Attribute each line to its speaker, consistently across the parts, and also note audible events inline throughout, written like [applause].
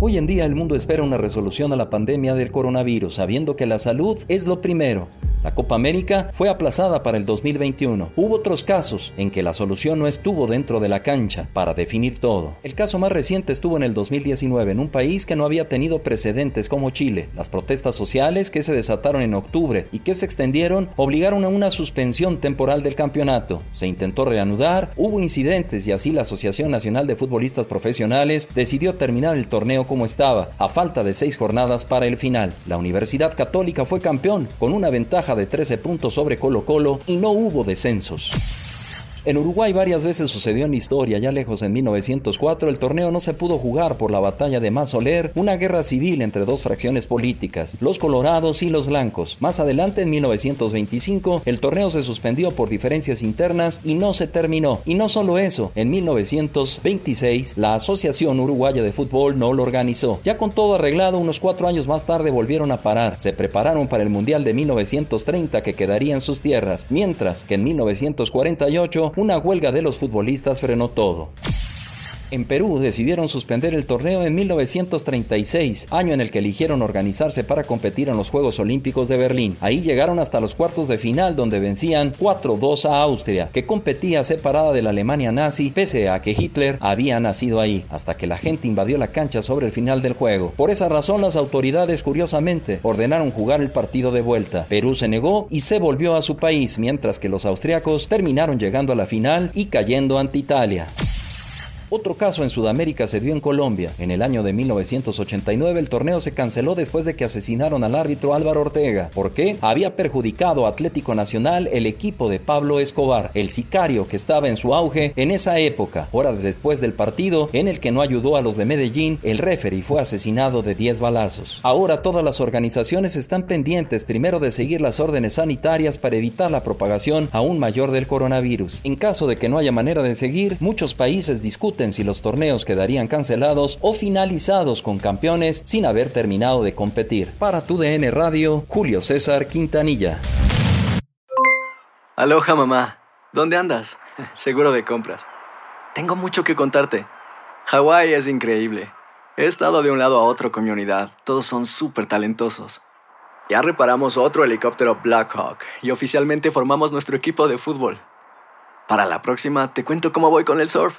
Speaker 1: Hoy en día el mundo espera una resolución a la pandemia del coronavirus, sabiendo que la salud es lo primero. La Copa América fue aplazada para el 2021. Hubo otros casos en que la solución no estuvo dentro de la cancha para definir todo. El caso más reciente estuvo en el 2019 en un país que no había tenido precedentes como Chile. Las protestas sociales que se desataron en octubre y que se extendieron obligaron a una suspensión temporal del campeonato. Se intentó reanudar, hubo incidentes y así la Asociación Nacional de Futbolistas Profesionales decidió terminar el torneo como estaba, a falta de seis jornadas para el final. La Universidad Católica fue campeón con una ventaja de 13 puntos sobre Colo Colo y no hubo descensos. En Uruguay varias veces sucedió en historia, ya lejos en 1904 el torneo no se pudo jugar por la batalla de Mazoler, una guerra civil entre dos fracciones políticas, los colorados y los blancos. Más adelante en 1925 el torneo se suspendió por diferencias internas y no se terminó. Y no solo eso, en 1926 la Asociación Uruguaya de Fútbol no lo organizó. Ya con todo arreglado, unos cuatro años más tarde volvieron a parar. Se prepararon para el Mundial de 1930 que quedaría en sus tierras, mientras que en 1948 una huelga de los futbolistas frenó todo. En Perú decidieron suspender el torneo en 1936, año en el que eligieron organizarse para competir en los Juegos Olímpicos de Berlín. Ahí llegaron hasta los cuartos de final donde vencían 4-2 a Austria, que competía separada de la Alemania nazi pese a que Hitler había nacido ahí, hasta que la gente invadió la cancha sobre el final del juego. Por esa razón las autoridades curiosamente ordenaron jugar el partido de vuelta. Perú se negó y se volvió a su país, mientras que los austriacos terminaron llegando a la final y cayendo ante Italia. Otro caso en Sudamérica se dio en Colombia. En el año de 1989 el torneo se canceló después de que asesinaron al árbitro Álvaro Ortega. ¿Por qué? Había perjudicado a Atlético Nacional el equipo de Pablo Escobar, el sicario que estaba en su auge en esa época. Horas después del partido en el que no ayudó a los de Medellín, el referee fue asesinado de 10 balazos. Ahora todas las organizaciones están pendientes primero de seguir las órdenes sanitarias para evitar la propagación aún mayor del coronavirus. En caso de que no haya manera de seguir, muchos países discuten si los torneos quedarían cancelados o finalizados con campeones sin haber terminado de competir. Para tu DN Radio, Julio César Quintanilla.
Speaker 2: Aloha mamá. ¿Dónde andas? [laughs] Seguro de compras. Tengo mucho que contarte. Hawái es increíble. He estado de un lado a otro con mi unidad. Todos son súper talentosos. Ya reparamos otro helicóptero Blackhawk y oficialmente formamos nuestro equipo de fútbol. Para la próxima te cuento cómo voy con el surf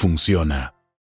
Speaker 3: funciona.